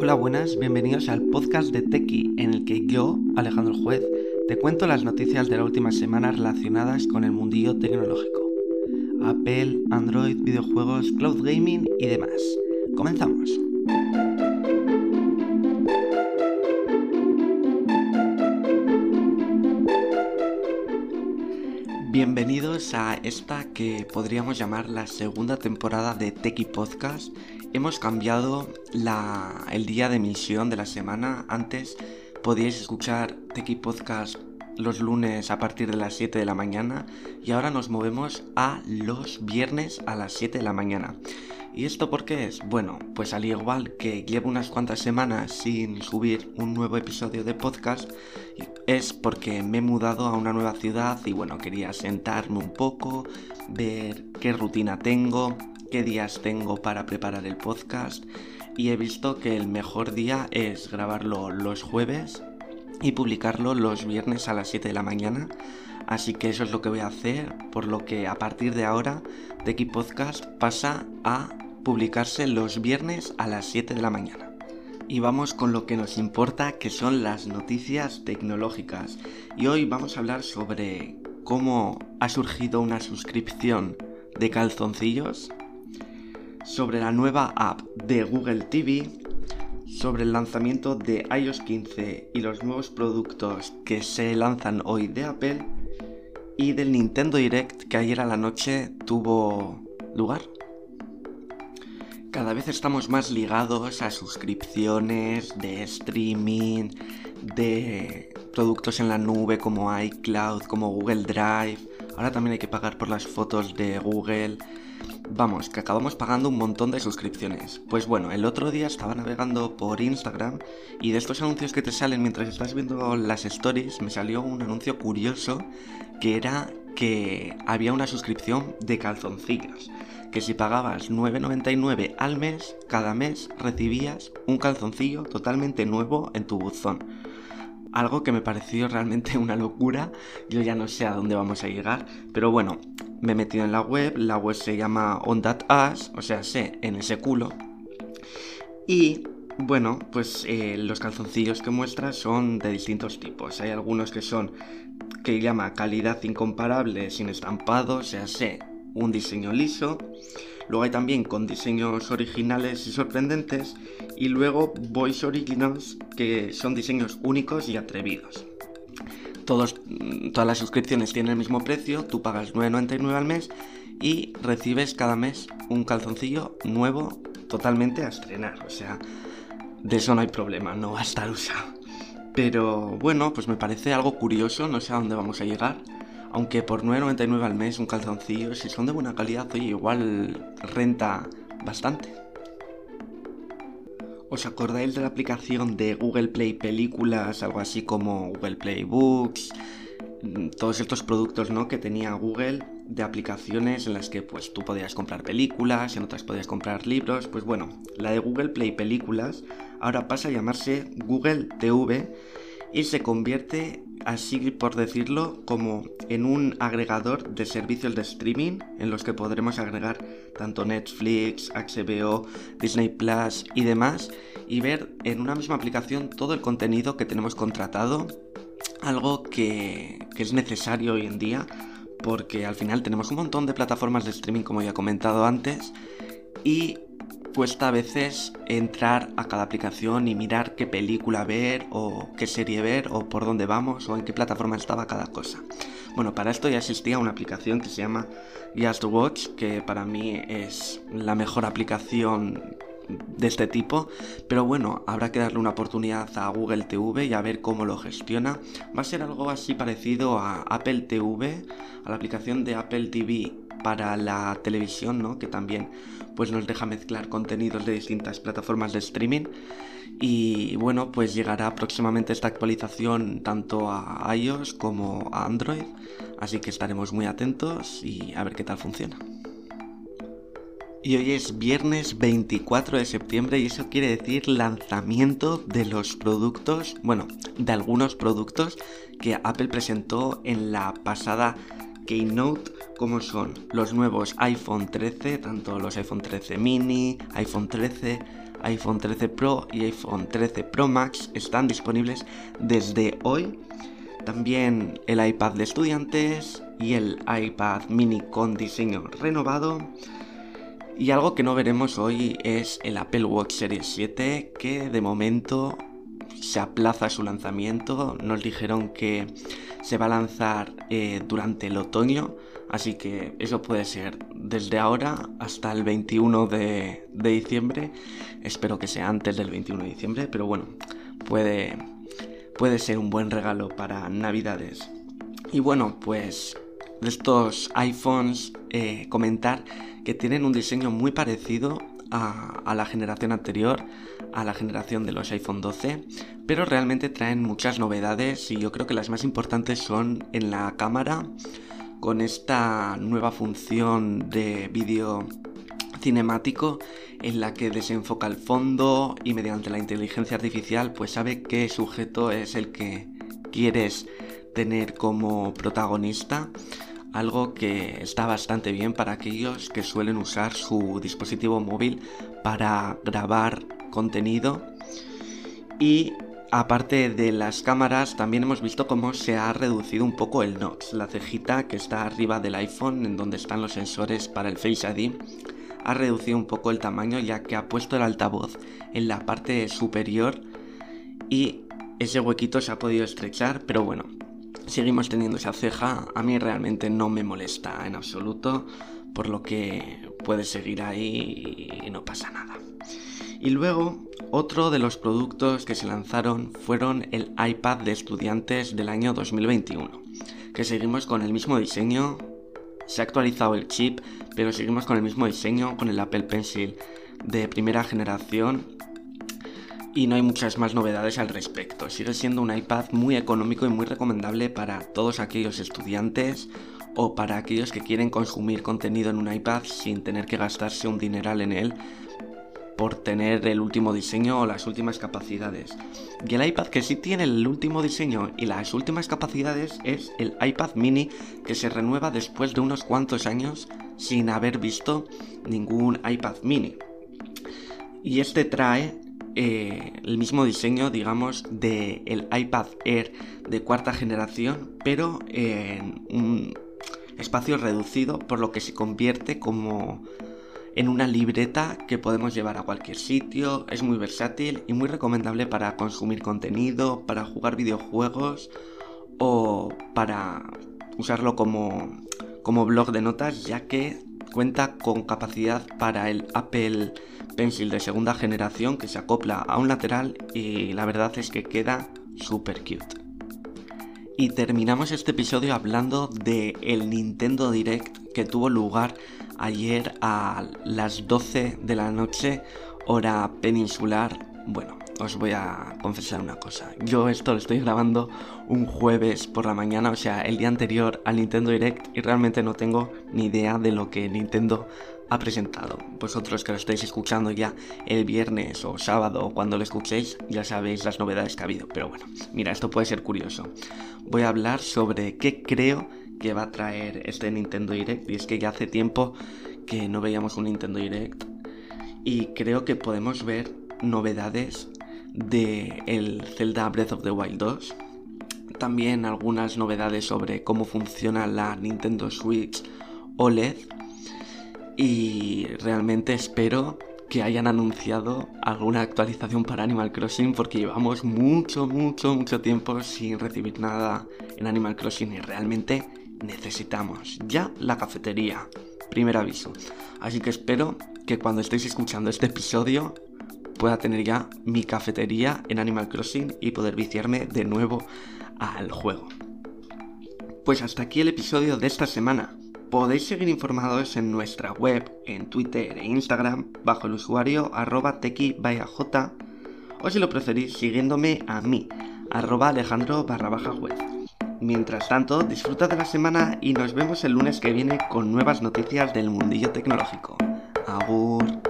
Hola, buenas, bienvenidos al podcast de Tequi, en el que yo, Alejandro Juez, te cuento las noticias de la última semana relacionadas con el mundillo tecnológico. Apple, Android, videojuegos, cloud gaming y demás. Comenzamos. Bienvenidos a esta que podríamos llamar la segunda temporada de Techie Podcast. Hemos cambiado el día de emisión de la semana. Antes podíais escuchar Techie Podcast los lunes a partir de las 7 de la mañana y ahora nos movemos a los viernes a las 7 de la mañana. ¿Y esto por qué es? Bueno, pues al igual que llevo unas cuantas semanas sin subir un nuevo episodio de podcast, es porque me he mudado a una nueva ciudad y bueno, quería sentarme un poco, ver qué rutina tengo, qué días tengo para preparar el podcast y he visto que el mejor día es grabarlo los jueves y publicarlo los viernes a las 7 de la mañana. Así que eso es lo que voy a hacer, por lo que a partir de ahora Teki Podcast pasa a publicarse los viernes a las 7 de la mañana. Y vamos con lo que nos importa, que son las noticias tecnológicas. Y hoy vamos a hablar sobre cómo ha surgido una suscripción de calzoncillos, sobre la nueva app de Google TV, sobre el lanzamiento de iOS 15 y los nuevos productos que se lanzan hoy de Apple y del Nintendo Direct que ayer a la noche tuvo lugar. Cada vez estamos más ligados a suscripciones de streaming, de productos en la nube como iCloud, como Google Drive. Ahora también hay que pagar por las fotos de Google. Vamos, que acabamos pagando un montón de suscripciones. Pues bueno, el otro día estaba navegando por Instagram y de estos anuncios que te salen mientras estás viendo las stories, me salió un anuncio curioso que era que había una suscripción de calzoncillos. Que si pagabas 9,99 al mes, cada mes recibías un calzoncillo totalmente nuevo en tu buzón algo que me pareció realmente una locura. Yo ya no sé a dónde vamos a llegar, pero bueno, me he metido en la web, la web se llama On That o sea, sé en ese culo. Y bueno, pues eh, los calzoncillos que muestra son de distintos tipos. Hay algunos que son que llama calidad incomparable sin estampado, o sea, sé un diseño liso. Luego hay también con diseños originales y sorprendentes. Y luego Voice Originals, que son diseños únicos y atrevidos todas las suscripciones tienen el mismo precio, tú pagas 9,99 al mes y recibes cada mes un calzoncillo nuevo totalmente a estrenar. O sea, de eso no hay problema, no va a estar usado. Pero bueno, pues me parece algo curioso, no sé a dónde vamos a llegar. Aunque por 9,99 al mes un calzoncillo, si son de buena calidad, oye, igual renta bastante. ¿Os acordáis de la aplicación de Google Play Películas, algo así como Google Play Books? Mm, todos estos productos ¿no? que tenía Google de aplicaciones en las que pues tú podías comprar películas, en otras podías comprar libros. Pues bueno, la de Google Play Películas ahora pasa a llamarse Google TV y se convierte así por decirlo, como en un agregador de servicios de streaming en los que podremos agregar tanto Netflix, HBO, Disney Plus y demás y ver en una misma aplicación todo el contenido que tenemos contratado, algo que, que es necesario hoy en día porque al final tenemos un montón de plataformas de streaming como ya he comentado antes y cuesta a veces entrar a cada aplicación y mirar qué película ver o qué serie ver o por dónde vamos o en qué plataforma estaba cada cosa. Bueno, para esto ya existía una aplicación que se llama Just Watch, que para mí es la mejor aplicación de este tipo, pero bueno, habrá que darle una oportunidad a Google TV y a ver cómo lo gestiona. Va a ser algo así parecido a Apple TV, a la aplicación de Apple TV para la televisión, ¿no? Que también pues nos deja mezclar contenidos de distintas plataformas de streaming. Y bueno, pues llegará próximamente esta actualización tanto a iOS como a Android. Así que estaremos muy atentos y a ver qué tal funciona. Y hoy es viernes 24 de septiembre y eso quiere decir lanzamiento de los productos, bueno, de algunos productos que Apple presentó en la pasada Keynote como son los nuevos iPhone 13, tanto los iPhone 13 mini, iPhone 13, iPhone 13 Pro y iPhone 13 Pro Max están disponibles desde hoy. También el iPad de estudiantes y el iPad mini con diseño renovado. Y algo que no veremos hoy es el Apple Watch Series 7 que de momento se aplaza su lanzamiento. Nos dijeron que se va a lanzar eh, durante el otoño, así que eso puede ser desde ahora hasta el 21 de, diciembre. Espero que sea antes del 21 de diciembre, pero bueno, puede, puede ser un buen regalo para Navidades. Y bueno, pues de estos iPhones, eh, comentar que tienen un diseño muy parecido a, la generación anterior, a la generación de los iPhone 12, pero realmente traen muchas novedades y yo creo que las más importantes son en la cámara, con esta nueva función de vídeo cinemático en la que desenfoca el fondo y mediante la inteligencia artificial pues sabe qué sujeto es el que quieres tener como protagonista algo que está bastante bien para aquellos que suelen usar su dispositivo móvil para grabar contenido y aparte de las cámaras también hemos visto cómo se ha reducido un poco el notch, la cejita que está arriba del iPhone en donde están los sensores para el Face ID ha reducido un poco el tamaño ya que ha puesto el altavoz en la parte superior y ese huequito se ha podido estrechar pero bueno seguimos teniendo esa ceja, a mí realmente no me molesta en absoluto, por lo que puede seguir ahí y no pasa nada. Y luego, otro de los productos que se lanzaron fueron el iPad de estudiantes del año 2021, que seguimos con el mismo diseño, se ha actualizado el chip, pero seguimos con el mismo diseño, con el Apple Pencil de primera generación y no hay muchas más novedades al respecto. Sigue siendo un iPad muy económico y muy recomendable para todos aquellos estudiantes o para aquellos que quieren consumir contenido en un iPad sin tener que gastarse un dineral en él por tener el último diseño o las últimas capacidades. Y el iPad que sí tiene el último diseño y las últimas capacidades es el iPad mini que se renueva después de unos cuantos años sin haber visto ningún iPad mini. Y este trae eh, el mismo diseño, digamos, del el iPad Air de cuarta generación, pero en un espacio reducido, por lo que se convierte como en una libreta que podemos llevar a cualquier sitio, es muy versátil y muy recomendable para consumir contenido, para jugar videojuegos o para usarlo como, como blog de notas, ya que cuenta con capacidad para el Apple Pencil de segunda generación que se acopla a un lateral y la verdad es que queda super cute. Y terminamos este episodio hablando de el Nintendo Direct que tuvo lugar ayer a las 12 de la noche, hora peninsular. Bueno, os voy a confesar una cosa. Yo esto lo estoy grabando un jueves por la mañana, o sea, el día anterior al Nintendo Direct y realmente no tengo ni idea de lo que Nintendo ha presentado. Vosotros que lo estáis escuchando ya el viernes o sábado cuando lo escuchéis, ya sabéis las novedades que ha habido. Pero bueno, mira, esto puede ser curioso. Voy a hablar sobre qué creo que va a traer este Nintendo Direct y es que ya hace tiempo que no veíamos un Nintendo Direct y creo que podemos ver novedades de el Zelda Breath of the Wild 2. También algunas novedades sobre cómo funciona la Nintendo Switch OLED. Y realmente espero que hayan anunciado alguna actualización para Animal Crossing porque llevamos mucho, mucho, mucho tiempo sin recibir nada en Animal Crossing y realmente necesitamos ya la cafetería. Primer aviso. Así que espero que cuando estéis escuchando este episodio pueda tener ya mi cafetería en Animal Crossing y poder viciarme de nuevo al juego. Pues hasta aquí el episodio de esta semana. Podéis seguir informados en nuestra web, en Twitter e Instagram bajo el usuario arroba o si lo preferís siguiéndome a mí, arroba alejandro barra baja. Mientras tanto, disfruta de la semana y nos vemos el lunes que viene con nuevas noticias del mundillo tecnológico. Agur.